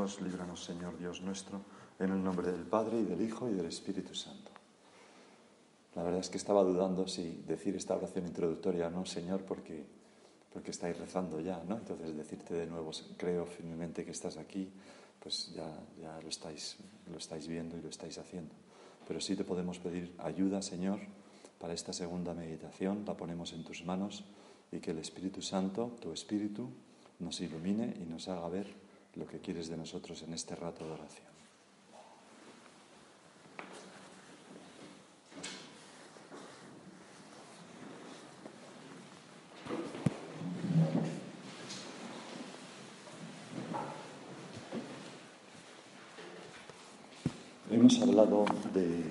Líbranos, Señor Dios nuestro, en el nombre del Padre y del Hijo y del Espíritu Santo. La verdad es que estaba dudando si decir esta oración introductoria o no, Señor, porque, porque estáis rezando ya, ¿no? Entonces decirte de nuevo, creo firmemente que estás aquí, pues ya, ya lo, estáis, lo estáis viendo y lo estáis haciendo. Pero sí te podemos pedir ayuda, Señor, para esta segunda meditación, la ponemos en tus manos y que el Espíritu Santo, tu Espíritu, nos ilumine y nos haga ver lo que quieres de nosotros en este rato de oración. Hemos hablado de,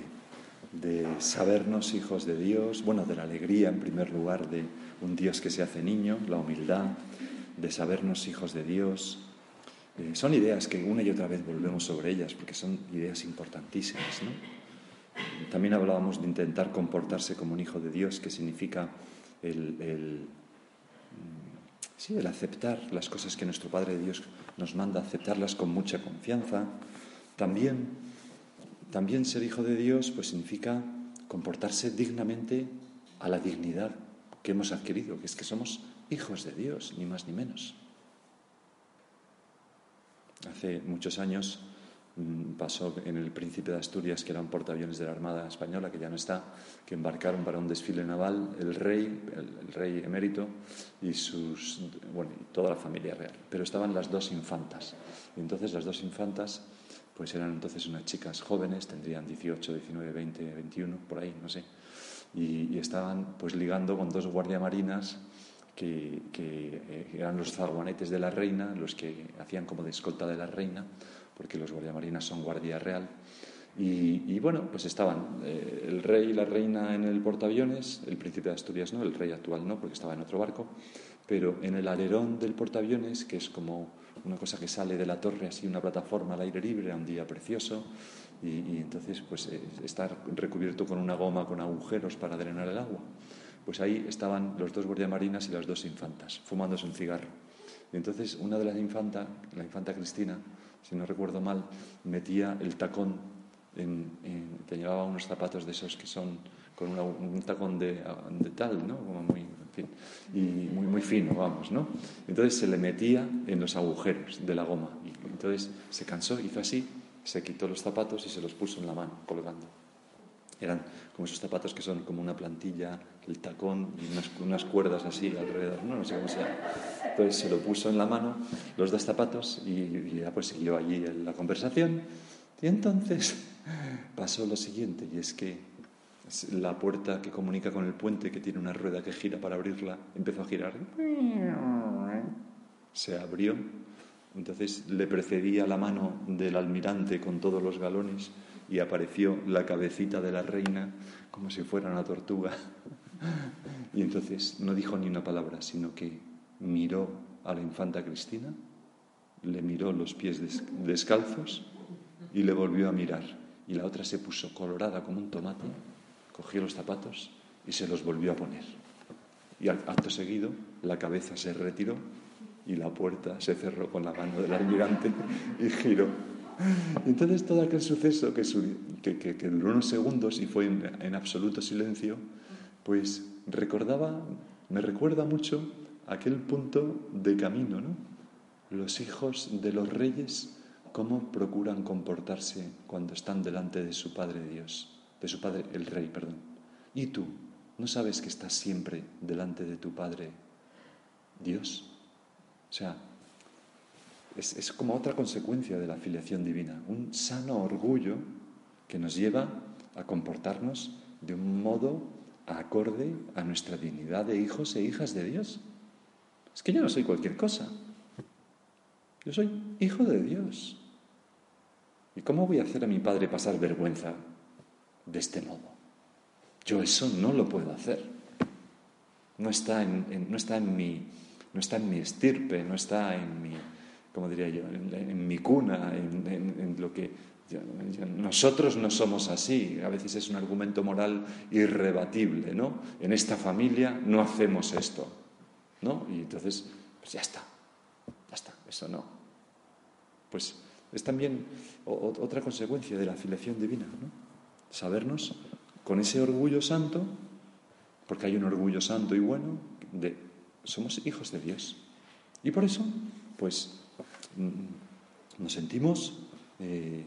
de, sabernos hijos de Dios, bueno, de la alegría en primer lugar de un Dios que se hace niño, la humildad, de sabernos hijos de Dios, eh, son ideas que una y otra vez volvemos sobre ellas porque son ideas importantísimas. También hablábamos de intentar comportarse como un hijo de Dios, que significa el, mm, el aceptar las cosas que nuestro Padre Dios nos manda, aceptarlas con mucha confianza. También, también ser hijo de Dios pues significa comportarse dignamente a la dignidad que hemos adquirido, que es que somos hijos de Dios, ni más ni menos. Hace muchos años mm, pasó en el Príncipe de Asturias, que era un portaaviones de la Armada Española, que ya no está, que embarcaron para un desfile naval el rey, el, rey emérito y sus, bueno, toda la familia real. Pero estaban las dos infantas. Y entonces las dos infantas, pues eran entonces unas chicas jóvenes, tendrían 18, 19, 20, 21, por ahí, no sé. Y, y estaban pues ligando con dos guardiamarinas que, eh, eran los zaguanetes de la reina, los que hacían como de escolta de la reina, porque los guardiamarinas son guardia real. Y, bueno, pues estaban eh, el rey y la reina en el portaaviones, el príncipe de Asturias no, el rey actual no, porque estaba en otro barco, pero en el alerón del portaaviones, que es como una cosa que sale de la torre, así una plataforma al aire libre, un día precioso, y, entonces pues eh, estar recubierto con una goma con agujeros para drenar el agua. Pues ahí estaban los dos guardiamarinas y las dos infantas, fumándose un cigarro. Y entonces una de las infantas, la infanta Cristina, si no recuerdo mal, metía el tacón, en, te llevaba unos zapatos de esos que son con un tacón de, tal, ¿no? Como muy, en fin, y muy, muy fino, vamos, ¿no? Entonces se le metía en los agujeros de la goma. Y entonces se cansó, hizo así, se quitó los zapatos y se los puso en la mano, colgando. Eran como esos zapatos que son como una plantilla, el tacón y unas, cuerdas así alrededor, ¿no? sé cómo se llama. Entonces se lo puso en la mano, los dos zapatos, y, ya pues siguió allí la conversación. Y entonces pasó lo siguiente, y es que la puerta que comunica con el puente, que tiene una rueda que gira para abrirla, empezó a girar. Se abrió. Entonces le precedía la mano del almirante con todos los galones y apareció la cabecita de la reina como si fuera una tortuga. Y entonces no dijo ni una palabra, sino que miró a la infanta Cristina, le miró los pies descalzos y le volvió a mirar. Y la otra se puso colorada como un tomate, cogió los zapatos y se los volvió a poner. Y acto seguido la cabeza se retiró y la puerta se cerró con la mano del almirante y giró entonces todo aquel suceso que, duró unos segundos y fue en, absoluto silencio, pues recordaba, me recuerda mucho aquel punto de camino, ¿no? Los hijos de los reyes, cómo procuran comportarse cuando están delante de su Padre Dios, de su Padre el Rey, perdón. Y tú, ¿no sabes que estás siempre delante de tu Padre Dios? O sea, es, como otra consecuencia de la filiación divina, un sano orgullo que nos lleva a comportarnos de un modo acorde a nuestra dignidad de hijos e hijas de Dios. Es que yo no soy cualquier cosa. Yo soy hijo de Dios. ¿Y cómo voy a hacer a mi padre pasar vergüenza de este modo? Yo eso no lo puedo hacer. No está en, no está en, mi, no está en mi estirpe, no está en mi, como diría yo, en, mi cuna, en, lo que... nosotros no somos así, a veces es un argumento moral irrebatible, ¿no? En esta familia no hacemos esto, ¿no? Y entonces, pues ya está, ya está, eso no. Pues Es también otra consecuencia de la filiación divina, ¿no? Sabernos con ese orgullo santo, porque hay un orgullo santo y bueno, somos hijos de Dios. Y por eso, pues, nos sentimos, eh,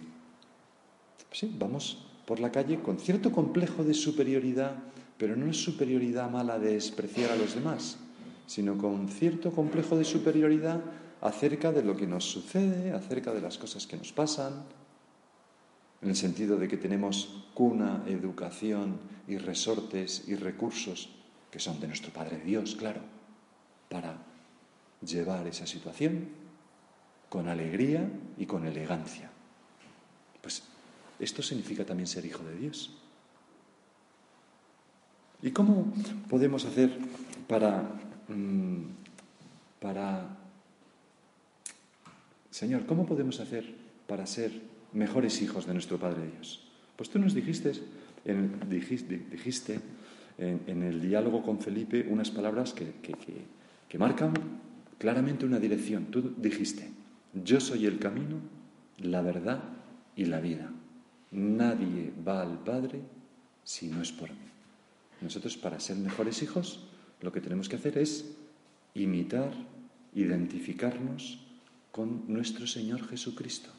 sí, vamos por la calle con cierto complejo de superioridad, pero no es superioridad mala de despreciar a los demás, sino con cierto complejo de superioridad acerca de lo que nos sucede, acerca de las cosas que nos pasan, en el sentido de que tenemos cuna, educación y resortes y recursos que son de nuestro Padre Dios, claro, para llevar esa situación con alegría y con elegancia. Pues esto significa también ser hijo de Dios. ¿Y cómo podemos hacer para, mm, para, Señor, cómo podemos hacer para ser mejores hijos de nuestro Padre Dios? Pues tú nos dijiste en, dijiste, en, el diálogo con Felipe unas palabras que, que marcan claramente una dirección. Tú dijiste, yo soy el camino, la verdad y la vida. Nadie va al Padre si no es por mí. Nosotros para ser mejores hijos lo que tenemos que hacer es imitar, identificarnos con nuestro Señor Jesucristo.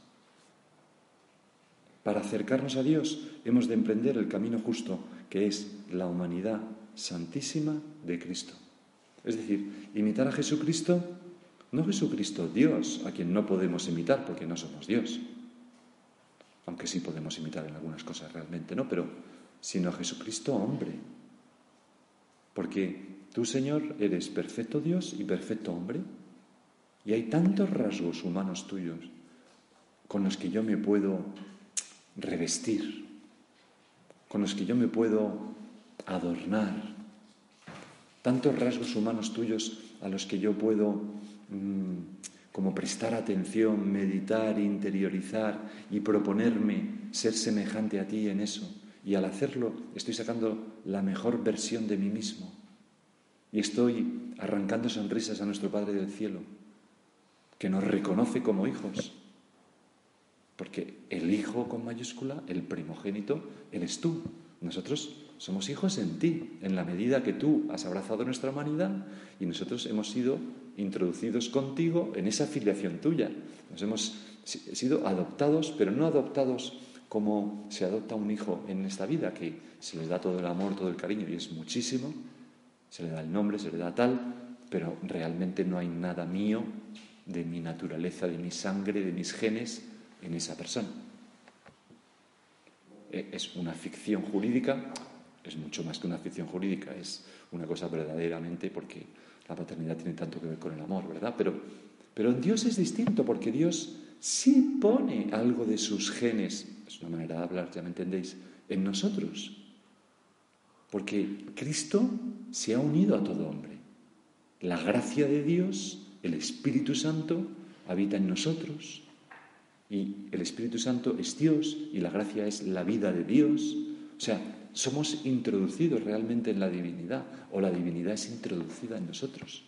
Para acercarnos a Dios hemos de emprender el camino justo, que es la humanidad santísima de Cristo. Es decir, imitar a Jesucristo, no Jesucristo Dios, a quien no podemos imitar porque no somos Dios, aunque sí podemos imitar en algunas cosas realmente, ¿no? Pero sino a Jesucristo hombre. Porque tú, Señor, eres perfecto Dios y perfecto hombre. Y hay tantos rasgos humanos tuyos con los que yo me puedo revestir, con los que yo me puedo adornar, tantos rasgos humanos tuyos a los que yo puedo como prestar atención, meditar, interiorizar y proponerme ser semejante a ti en eso. Y al hacerlo estoy sacando la mejor versión de mí mismo. Y estoy arrancando sonrisas a nuestro Padre del Cielo, que nos reconoce como hijos. Porque el hijo con mayúscula, el primogénito, eres tú. Nosotros somos hijos en ti, en la medida que tú has abrazado nuestra humanidad y nosotros hemos sido introducidos contigo en esa filiación tuya. Nos hemos sido adoptados, pero no adoptados como se adopta un hijo en esta vida, que se les da todo el amor, todo el cariño, y es muchísimo, se le da el nombre, se le da tal, pero realmente no hay nada mío, de mi naturaleza, de mi sangre, de mis genes, en esa persona. E, es una ficción jurídica, es mucho más que una ficción jurídica, es una cosa verdaderamente porque la paternidad tiene tanto que ver con el amor, ¿verdad? Pero, pero en Dios es distinto porque Dios sí pone algo de sus genes, es una manera de hablar, ya me entendéis, en nosotros. Porque Cristo se ha unido a todo hombre. La gracia de Dios, el Espíritu Santo, habita en nosotros. Y el Espíritu Santo es Dios y la gracia es la vida de Dios. O sea, somos introducidos realmente en la divinidad o la divinidad es introducida en nosotros.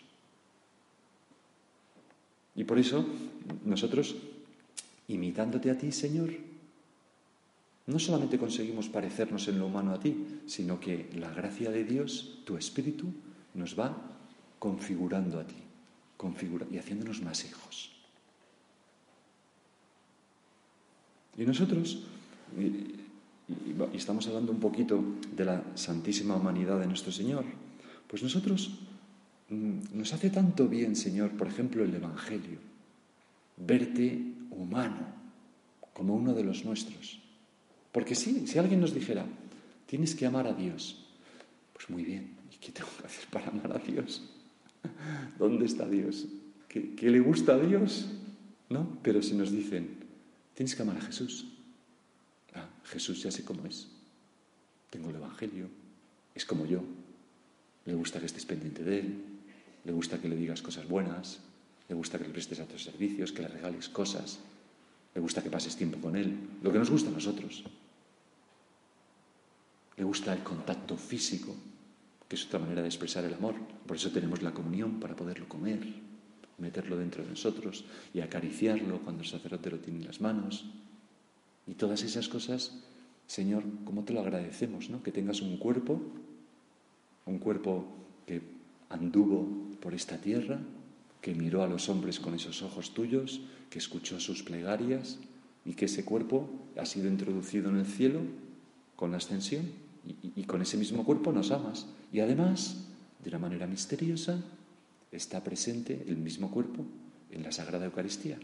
Y por eso nosotros, imitándote a ti, Señor, no solamente conseguimos parecernos en lo humano a ti, sino que la gracia de Dios, tu Espíritu, nos va configurando a ti y haciéndonos más hijos. Y nosotros y estamos hablando un poquito de la santísima humanidad de nuestro Señor, pues nosotros mm, nos hace tanto bien, Señor, por ejemplo, el Evangelio, verte humano, como uno de los nuestros. Porque sí, si alguien nos dijera, tienes que amar a Dios, pues muy bien, ¿y qué tengo que hacer para amar a Dios? ¿Dónde está Dios? ¿Qué, qué le gusta a Dios? ¿No? Pero si nos dicen, tienes que amar a Jesús, Jesús ya sé cómo es. Tengo el Evangelio, es como yo. Le gusta que estés pendiente de él, le gusta que le digas cosas buenas, le gusta que le prestes a tus servicios, que le regales cosas, le gusta que pases tiempo con él, lo que nos gusta a nosotros. Le gusta el contacto físico, que es otra manera de expresar el amor. Por eso tenemos la comunión para poderlo comer, meterlo dentro de nosotros y acariciarlo cuando el sacerdote lo tiene en las manos. Y todas esas cosas, Señor, ¿cómo te lo agradecemos? ¿no? Que tengas un cuerpo, un cuerpo que anduvo por esta tierra, que miró a los hombres con esos ojos tuyos, que escuchó sus plegarias y que ese cuerpo ha sido introducido en el cielo con la ascensión y, y con ese mismo cuerpo nos amas. Y además, de una manera misteriosa, está presente el mismo cuerpo en la Sagrada Eucaristía,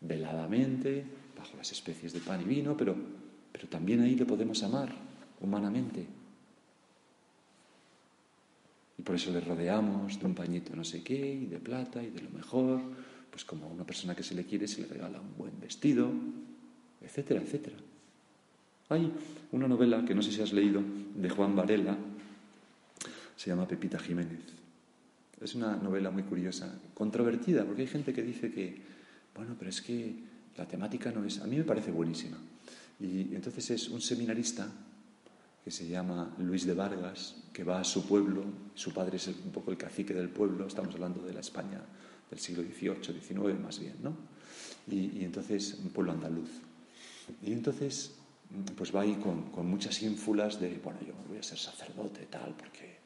veladamente, bajo las especies de pan y vino, pero, pero también ahí le podemos amar humanamente. Y por eso le rodeamos de un pañito no sé qué, y de plata, y de lo mejor, pues como a una persona que se le quiere se le regala un buen vestido, etcétera, etcétera. Hay una novela que no sé si has leído de Juan Varela, se llama Pepita Jiménez. Es una novela muy curiosa, controvertida, porque hay gente que dice que, bueno, pero es que la temática no es... A mí me parece buenísima. Y entonces es un seminarista que se llama Luis de Vargas, que va a su pueblo, su padre es un poco el cacique del pueblo, estamos hablando de la España del siglo XVIII, XIX más bien, ¿no? Y, entonces, un pueblo andaluz. Y entonces, pues va ahí con, con muchas ínfulas de, bueno, yo voy a ser sacerdote, tal, porque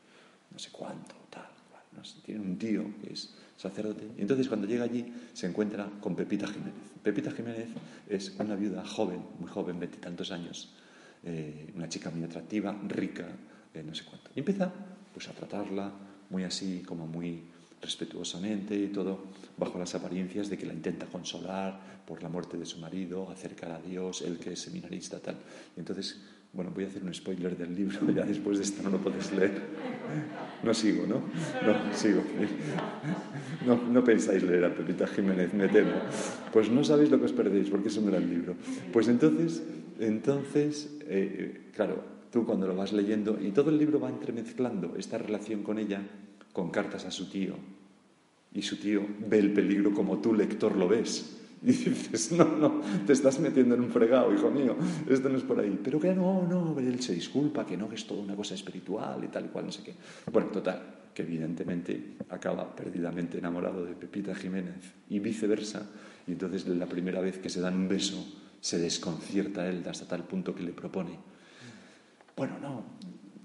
no sé cuánto, tal tiene un tío que es sacerdote. Y entonces cuando llega allí se encuentra con Pepita Jiménez. Pepita Jiménez es una viuda joven, muy joven, veintitantos años, eh, una chica muy atractiva, rica, eh, no sé cuánto. Y empieza pues a tratarla muy así, como muy respetuosamente y todo, bajo las apariencias de que la intenta consolar por la muerte de su marido, acercar a Dios, él que es seminarista, tal. Y entonces bueno, voy a hacer un spoiler del libro, ya después de esto no lo puedes leer. No sigo, ¿no? No, sigo. No, no pensáis leer a Pepita Jiménez, me temo. Pues no sabéis lo que os perdéis, porque es un gran libro. Pues entonces, entonces, eh, claro, tú cuando lo vas leyendo, y todo el libro va entremezclando esta relación con ella con cartas a su tío. Y su tío ve el peligro como tú, lector, lo ves. Y dices, no, no, te estás metiendo en un fregado, hijo mío, esto no es por ahí. Pero que no, no, él se disculpa, que no, que es toda una cosa espiritual y tal cual, no sé qué. Bueno, total, que evidentemente acaba perdidamente enamorado de Pepita Jiménez y viceversa. Y entonces la primera vez que se dan un beso, se desconcierta él hasta tal punto que le propone, bueno, no,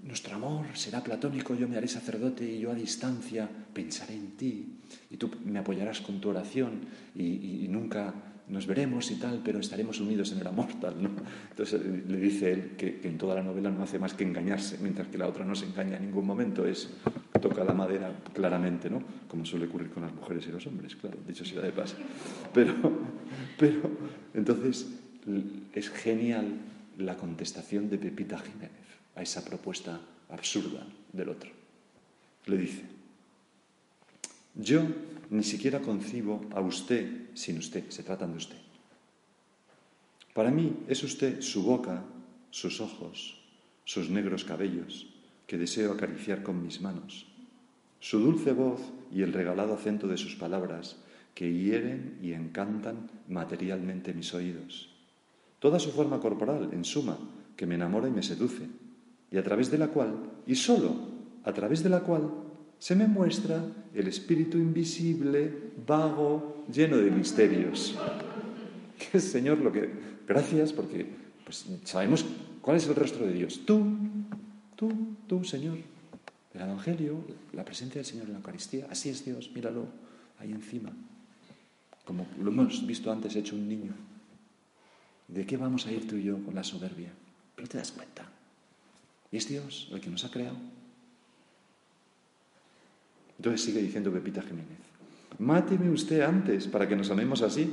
nuestro amor será platónico, yo me haré sacerdote y yo a distancia pensaré en ti y tú me apoyarás con tu oración y, nunca nos veremos y tal, pero estaremos unidos en el amor, tal. Entonces eh, le dice él que, en toda la novela no hace más que engañarse, mientras que la otra no se engaña en ningún momento, es toca la madera claramente, ¿no? Como suele ocurrir con las mujeres y los hombres, claro, dicho sea de paso. Pero, pero entonces es genial la contestación de Pepita Jiménez a esa propuesta absurda del otro. Le dice, yo ni siquiera concibo a usted sin usted, se tratan de usted. Para mí es usted su boca, sus ojos, sus negros cabellos, que deseo acariciar con mis manos, su dulce voz y el regalado acento de sus palabras, que hieren y encantan materialmente mis oídos. Toda su forma corporal, en suma, que me enamora y me seduce y a través de la cual, y solo a través de la cual, se me muestra el espíritu invisible, vago, lleno de misterios. Que Señor lo que... Gracias porque pues, sabemos cuál es el rostro de Dios. Tú, tú, tú, Señor. El Evangelio, la presencia del Señor en la Eucaristía, así es Dios, míralo ahí encima. Como lo hemos visto antes hecho un niño. ¿De qué vamos a ir tú y yo con la soberbia? Pero te das cuenta. Es Dios el que nos ha creado. Entonces sigue diciendo Pepita Jiménez, máteme usted antes para que nos amemos así.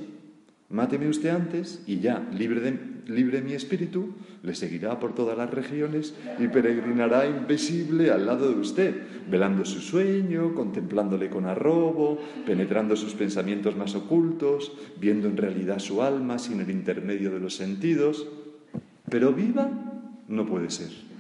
Máteme usted antes y ya, libre de, libre mi espíritu, le seguirá por todas las regiones y peregrinará invisible al lado de usted, velando su sueño, contemplándole con arrobo, penetrando sus pensamientos más ocultos, viendo en realidad su alma sin el intermedio de los sentidos. Pero viva no puede ser.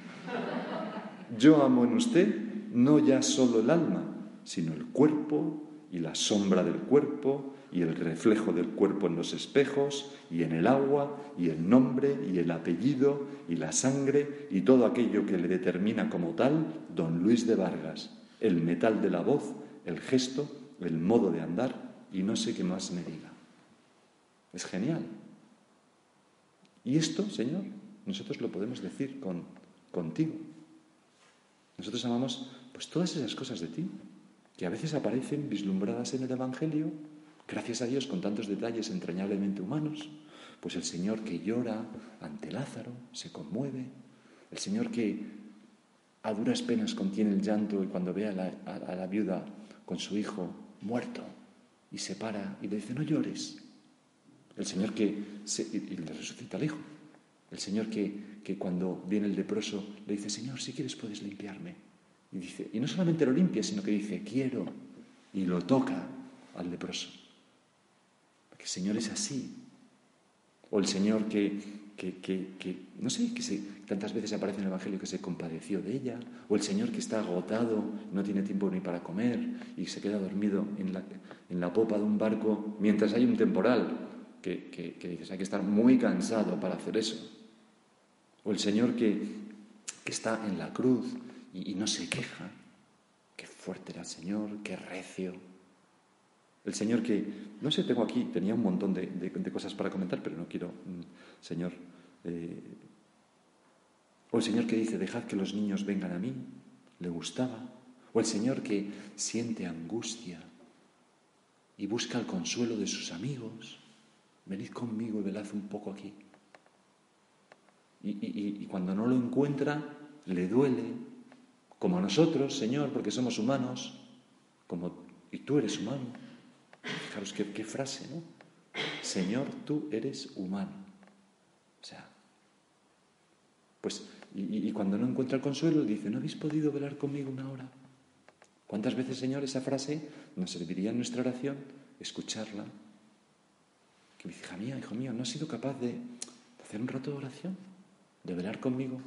Yo amo en usted no ya solo el alma, sino el cuerpo y la sombra del cuerpo y el reflejo del cuerpo en los espejos y en el agua y el nombre y el apellido y la sangre y todo aquello que le determina como tal don Luis de Vargas, el metal de la voz, el gesto, el modo de andar y no sé qué más me diga. Es genial. Y esto, Señor, nosotros lo podemos decir con, contigo. Nosotros amamos pues todas esas cosas de ti, que a veces aparecen vislumbradas en el Evangelio, gracias a Dios con tantos detalles entrañablemente humanos, pues el Señor que llora ante Lázaro, se conmueve, el Señor que a duras penas contiene el llanto y cuando ve a la, viuda con su hijo muerto y se para y le dice, no llores. El Señor que y le resucita al hijo. El Señor que, que cuando viene el leproso le dice, Señor, si quieres puedes limpiarme. Y, dice, y no solamente lo limpia, sino que dice, quiero, y lo toca al leproso. Porque el Señor es así. O el Señor que, que, que, no sé, que se, tantas veces aparece en el Evangelio que se compadeció de ella, o el Señor que está agotado, no tiene tiempo ni para comer y se queda dormido en la, en la popa de un barco mientras hay un temporal, que, que, dices, hay que estar muy cansado para hacer eso. O el Señor que, está en la cruz y, no se queja. Qué fuerte era el Señor, qué recio. El Señor que, no sé, tengo aquí, tenía un montón de, cosas para comentar, pero no quiero, mm, Señor. Eh, o el Señor que dice, dejad que los niños vengan a mí, le gustaba. O el Señor que siente angustia y busca el consuelo de sus amigos. Venid conmigo y velad un poco aquí. Y cuando no lo encuentra, le duele, como a nosotros, Señor, porque somos humanos, como y tú eres humano. Fijaros qué, qué frase, ¿no? Señor, tú eres humano. O sea, pues, y, cuando no encuentra el consuelo, dice, ¿no habéis podido velar conmigo una hora? ¿Cuántas veces, Señor, esa frase nos serviría en nuestra oración escucharla? Que me dice, hija mía, hijo mío, ¿no has sido capaz de hacer un rato de oración? ¿De velar conmigo?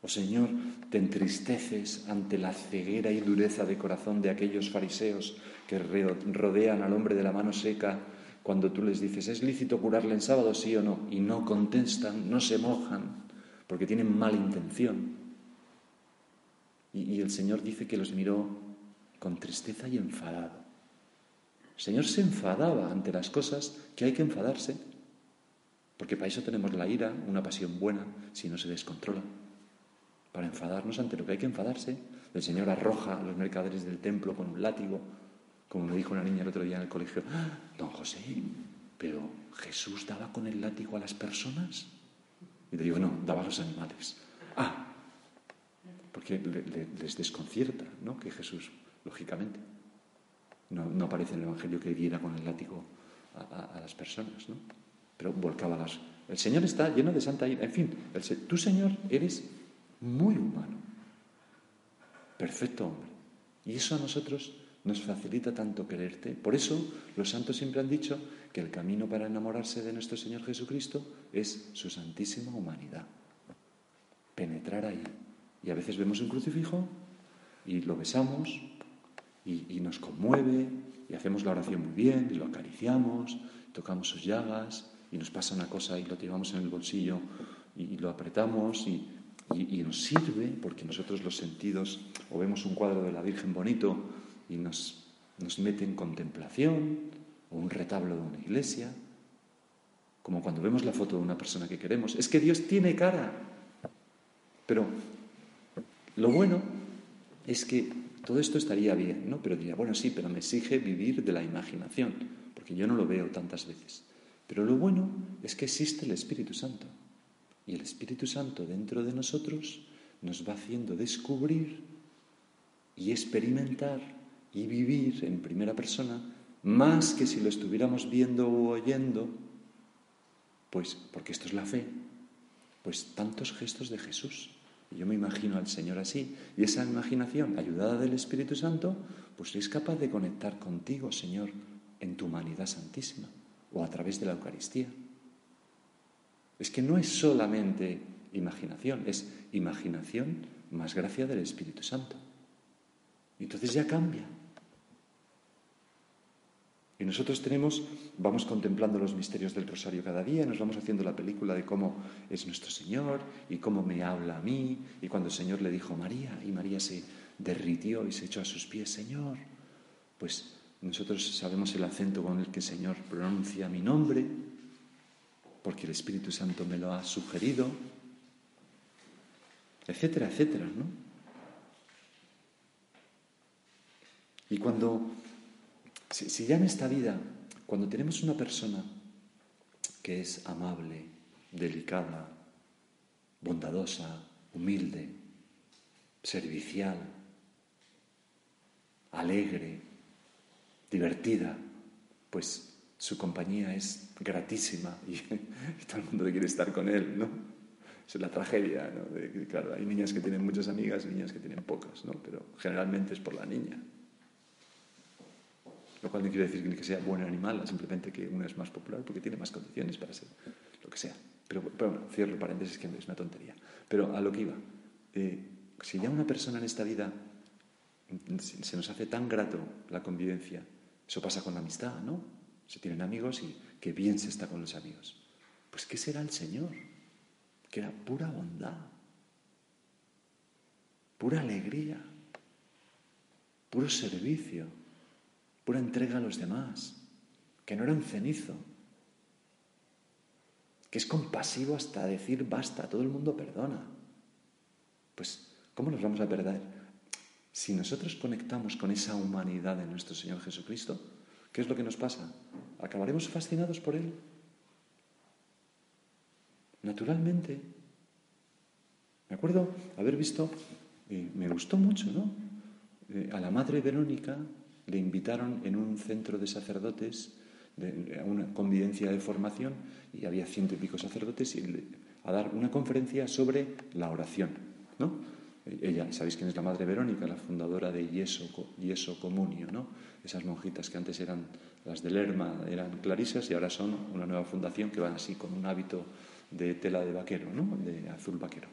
Oh Señor, te entristeces ante la ceguera y dureza de corazón de aquellos fariseos que rodean al hombre de la mano seca cuando tú les dices, ¿es lícito curarle en sábado, sí o no? Y no contestan, no se mojan, porque tienen mala intención. Y, el Señor dice que los miró con tristeza y enfadado. El Señor se enfadaba ante las cosas que hay que enfadarse, porque para eso tenemos la ira, una pasión buena, si no se descontrola para enfadarnos ante lo que hay que enfadarse. El Señor arroja a los mercaderes del templo con un látigo, como me dijo una niña el otro día en el colegio. Don José, pero Jesús daba con el látigo a las personas. Y le digo, no, daba a los animales. Ah, porque les desconcierta, ¿no? Que Jesús, lógicamente, no, aparece en el Evangelio que diera con el látigo a, las personas, ¿no? Pero volcaba las... El Señor está lleno de santa ira. En fin, el, tú, Señor, eres muy humano, perfecto hombre. Y eso a nosotros nos facilita tanto quererte. Por eso los santos siempre han dicho que el camino para enamorarse de nuestro Señor Jesucristo es su santísima humanidad. Penetrar ahí. Y a veces vemos un crucifijo y lo besamos y, nos conmueve y hacemos la oración muy bien y lo acariciamos, tocamos sus llagas y nos pasa una cosa y lo llevamos en el bolsillo y lo apretamos y y, nos sirve porque nosotros los sentidos o vemos un cuadro de la Virgen bonito y nos, nos mete en contemplación o un retablo de una iglesia, como cuando vemos la foto de una persona que queremos. Es que Dios tiene cara. Pero lo bueno es que todo esto estaría bien, ¿no? Pero diría, bueno, sí, pero me exige vivir de la imaginación, porque yo no lo veo tantas veces. Pero lo bueno es que existe el Espíritu Santo. Y el Espíritu Santo dentro de nosotros nos va haciendo descubrir y experimentar y vivir en primera persona más que si lo estuviéramos viendo o oyendo, pues porque esto es la fe, pues tantos gestos de Jesús. yo me imagino al Señor así, y esa imaginación, ayudada del Espíritu Santo, pues es capaz de conectar contigo, Señor, en tu humanidad santísima o a través de la Eucaristía. Es que no es solamente imaginación, es imaginación más gracia del Espíritu Santo. Y entonces ya cambia. Y nosotros tenemos, vamos contemplando los misterios del rosario cada día, nos vamos haciendo la película de cómo es nuestro Señor y cómo me habla a mí, y cuando el Señor le dijo María, y María se, derritió y se echó a sus pies, Señor. Pues nosotros sabemos el acento con el que el Señor pronuncia mi nombre, porque el Espíritu Santo me lo ha sugerido, etcétera, etcétera, ¿no? Y cuando, si, ya en esta vida, cuando tenemos una persona que es amable, delicada, bondadosa, humilde, servicial, alegre, divertida, pues su compañía es gratísima y, todo el mundo quiere estar con él, ¿no? Es la tragedia, ¿no? claro, hay niñas que tienen muchas amigas y niñas que tienen pocas, ¿no? Pero generalmente es por la niña. Lo cual no quiere decir que sea buena ni mala, simplemente que una es más popular porque tiene más condiciones para ser lo que sea. Pero, bueno, cierro paréntesis que es una tontería. Pero a lo que iba. Eh, si ya una persona en esta vida se nos hace tan grato la convivencia, eso pasa con la amistad, ¿no? Se tienen amigos y qué bien se está con los amigos. Pues ¿qué será el Señor? Que era pura bondad, pura alegría, puro servicio, pura entrega a los demás, que no era un cenizo, que es compasivo hasta decir basta, todo el mundo perdona. Pues ¿Cómo nos vamos a perder? Si nosotros conectamos con esa humanidad de nuestro Señor Jesucristo, ¿qué es lo que nos pasa? ¿Acabaremos fascinados por Él? Naturalmente. Me acuerdo haber visto, y me gustó mucho, ¿no? Eh, a la Madre Verónica le invitaron en un centro de sacerdotes a una convivencia de formación y había ciento y pico sacerdotes y, a dar una conferencia sobre la oración, ¿no? Ella, ¿sabéis quién es la Madre Verónica? La fundadora de Yeso, Yeso Comunio, ¿no? Esas monjitas que antes eran las de Lerma, eran clarisas y ahora son una nueva fundación que van así con un hábito de tela de vaquero, ¿no? De azul vaquero.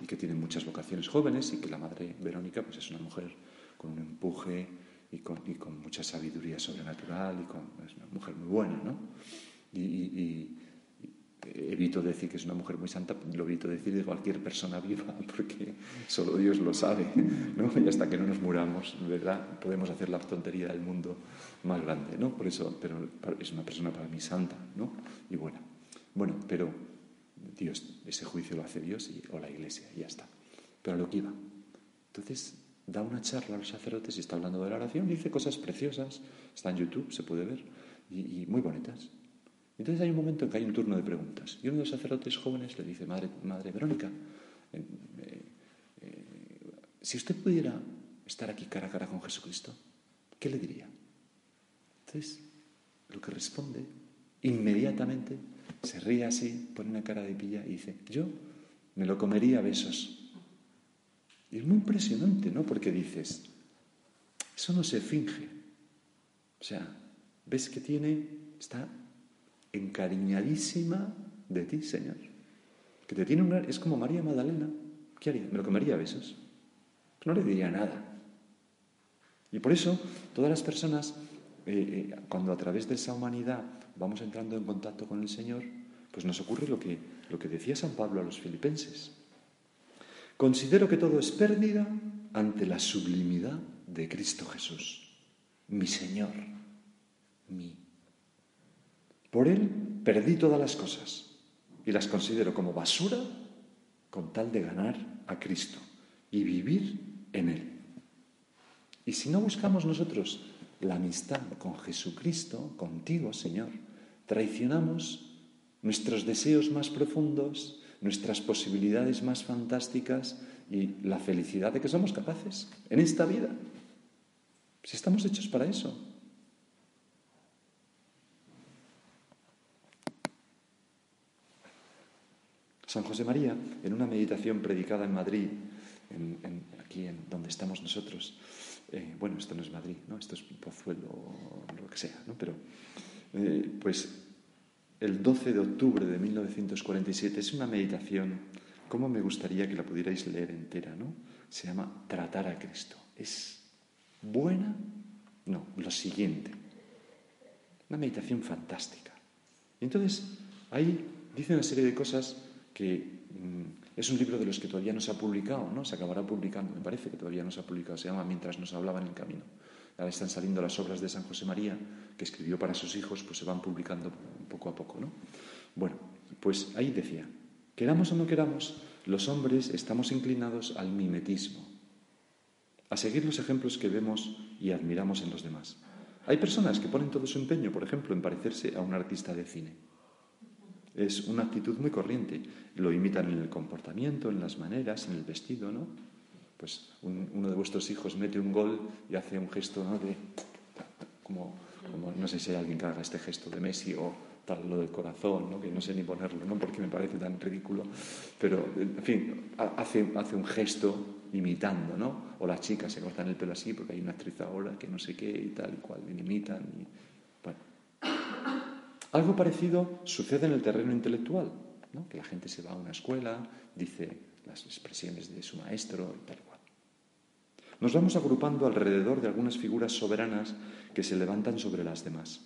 Y que tienen muchas vocaciones jóvenes y que la Madre Verónica pues es una mujer con un empuje y con, y con mucha sabiduría sobrenatural y con, es una mujer muy buena, ¿no? Evito decir que es una mujer muy santa, lo evito decir de cualquier persona viva, porque solo Dios lo sabe, ¿no? Y hasta que no nos muramos, ¿verdad? Podemos hacer la tontería del mundo más grande, ¿no? Por eso, pero es una persona para mí santa, ¿no? Y buena. Bueno, pero Dios, ese juicio lo hace Dios y, o la iglesia, y ya está. Pero a lo que iba. Entonces, da una charla a los sacerdotes y está hablando de la oración, y dice cosas preciosas, está en YouTube, se puede ver, y muy bonitas. Entonces hay un momento en que hay un turno de preguntas. Y uno de los sacerdotes jóvenes le dice, Madre, Madre Verónica, eh, eh, si usted pudiera estar aquí cara a cara con Jesucristo, ¿qué le diría? Entonces, lo que responde, inmediatamente, se ríe así, pone una cara de pilla y dice, yo me lo comería a besos. Y es muy impresionante, ¿no? Porque dices, eso no se finge. O sea, ves que tiene, está encariñadísima de ti, Señor. Que te tiene una, es como María Magdalena. ¿Qué haría? Me lo comería a besos. No le diría nada. Y por eso todas las personas, eh, eh, cuando a través de esa humanidad vamos entrando en contacto con el Señor, pues nos ocurre lo que, lo que decía San Pablo a los filipenses. Considero que todo es pérdida ante la sublimidad de Cristo Jesús, mi Señor, mi por Él perdí todas las cosas y las considero como basura con tal de ganar a Cristo y vivir en Él. Y si no buscamos nosotros la amistad con Jesucristo, contigo, Señor, traicionamos nuestros deseos más profundos, nuestras posibilidades más fantásticas y la felicidad de que somos capaces en esta vida. Si estamos hechos para eso. San José María, en una meditación predicada en Madrid, aquí en donde estamos nosotros, eh, bueno, esto no es Madrid, ¿no? esto es Pozuelo lo que sea, ¿no? pero eh, pues el 12 de octubre de 1947 es una meditación, ¿cómo me gustaría que la pudierais leer entera? ¿no? Se llama Tratar a Cristo. ¿Es buena? No, lo siguiente. Una meditación fantástica. Y entonces ahí dice una serie de cosas que mm, Es un libro de los que todavía no se ha publicado, ¿no? Se acabará publicando, me parece que todavía no se ha publicado, se llama Mientras nos hablaba en el camino. Ahora están saliendo las obras de San José María, que escribió para sus hijos, pues se van publicando poco a poco, ¿no? Bueno, pues ahí decía, queramos o no queramos, los hombres estamos inclinados al mimetismo, a seguir los ejemplos que vemos y admiramos en los demás. Hay personas que ponen todo su empeño, por ejemplo, en parecerse a un artista de cine. Es una actitud muy corriente. Lo imitan en el comportamiento, en las maneras, en el vestido, ¿no? Pues uno de vuestros hijos mete un gol y hace un gesto, ¿no? De, como, no sé si hay alguien que haga este gesto de Messi o tal, lo del corazón, ¿no? que no sé ni ponerlo, ¿no? porque me parece tan ridículo, pero, en fin, hace, hace un gesto imitando, ¿no? O las chicas se cortan el pelo así porque hay una actriz ahora que no sé qué y tal y cual, y imitan. Algo parecido sucede en el terreno intelectual, que la gente se va a una escuela, dice las expresiones de su maestro y tal cual. Nos vamos agrupando alrededor de algunas figuras soberanas que se levantan sobre las demás.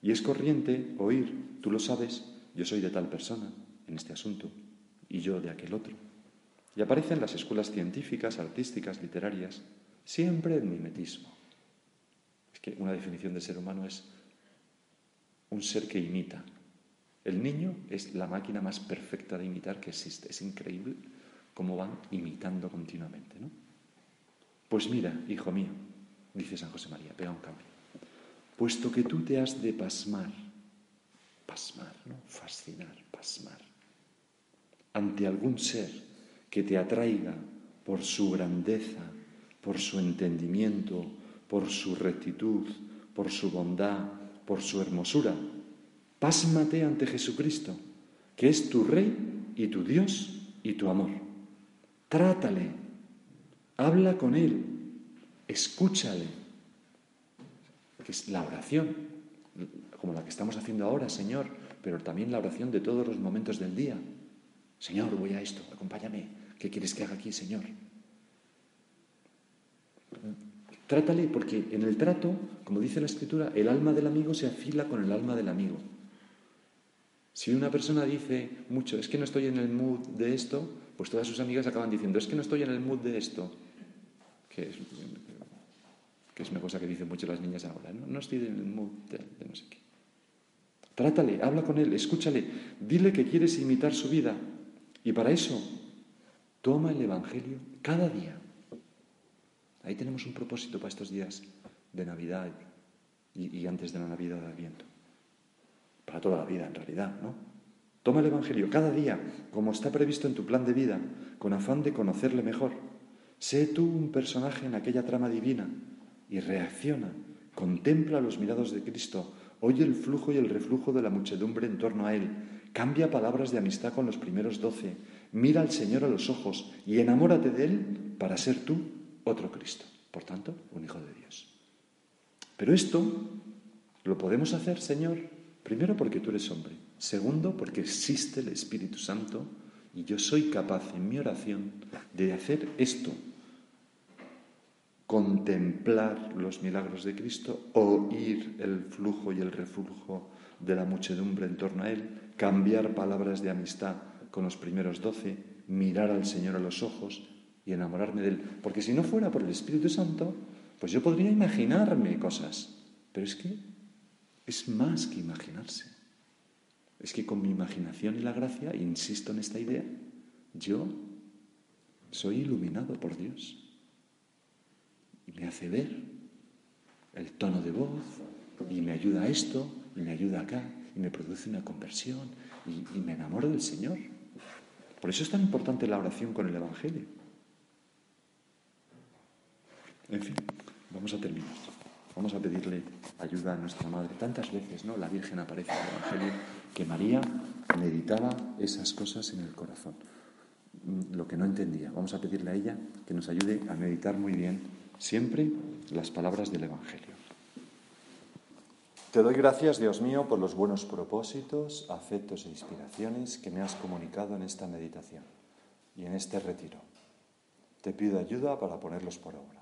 Y es corriente oír, tú lo sabes, yo soy de tal persona en este asunto y yo de aquel otro. Y aparece en las escuelas científicas, artísticas, literarias, siempre el mimetismo. Es que una definición de ser humano es un ser que imita. El niño es la máquina más perfecta de imitar que existe. Es increíble cómo van imitando continuamente. ¿no? Pues mira, hijo mío, dice San José María, pega un cambio puesto que tú te has de pasmar, pasmar, ¿no? Fascinar, pasmar, ante algún ser que te atraiga por su grandeza, por su entendimiento, por su rectitud, por su bondad, por su hermosura. Pásmate ante Jesucristo, que es tu Rey y tu Dios y tu amor. Trátale, habla con Él, escúchale, que es la oración, como la que estamos haciendo ahora, Señor, pero también la oración de todos los momentos del día. Señor, voy a esto, acompáñame. ¿Qué quieres que haga aquí, Señor? Trátale, porque en el trato, como dice la Escritura, el alma del amigo se afila con el alma del amigo. Si una persona dice mucho, es que no estoy en el mood de esto, pues todas sus amigas acaban diciendo, es que no estoy en el mood de esto. Que es, una cosa que dicen mucho las niñas ahora, no, no estoy en el mood de, no sé qué. Trátale, habla con él, escúchale, dile que quieres imitar su vida. Y para eso, toma el Evangelio cada día. Ahí tenemos un propósito para estos días de Navidad y, antes de la Navidad de Adviento. Para toda la vida, en realidad, ¿no? Toma el Evangelio cada día, como está previsto en tu plan de vida, con afán de conocerle mejor. Sé tú un personaje en aquella trama divina y reacciona, contempla los mirados de Cristo, oye el flujo y el reflujo de la muchedumbre en torno a Él, cambia palabras de amistad con los primeros doce, mira al Señor a los ojos y enamórate de Él para ser tú otro Cristo, por tanto, un Hijo de Dios. Pero esto lo podemos hacer, Señor, primero porque tú eres hombre, segundo porque existe el Espíritu Santo y yo soy capaz en mi oración de hacer esto contemplar los milagros de Cristo, oír el flujo y el reflujo de la muchedumbre en torno a Él, cambiar palabras de amistad con los primeros doce, mirar al Señor a los ojos y enamorarme de Él. Porque si no fuera por el Espíritu Santo, pues yo podría imaginarme cosas, pero es que es más que imaginarse. Es que con mi imaginación y la gracia, insisto en esta idea, yo soy iluminado por Dios y me hace ver el tono de voz y me ayuda a esto y me ayuda acá y me produce una conversión y, me enamoro del Señor. Por eso es tan importante la oración con el Evangelio. En fin, vamos a terminar. Vamos a pedirle ayuda a nuestra Madre. Tantas veces, ¿no? La Virgen aparece en el Evangelio que María meditaba esas cosas en el corazón. Lo que no entendía. Vamos a pedirle a ella que nos ayude a meditar muy bien siempre las palabras del Evangelio. Te doy gracias, Dios mío, por los buenos propósitos, afectos e inspiraciones que me has comunicado en esta meditación y en este retiro. Te pido ayuda para ponerlos por obra.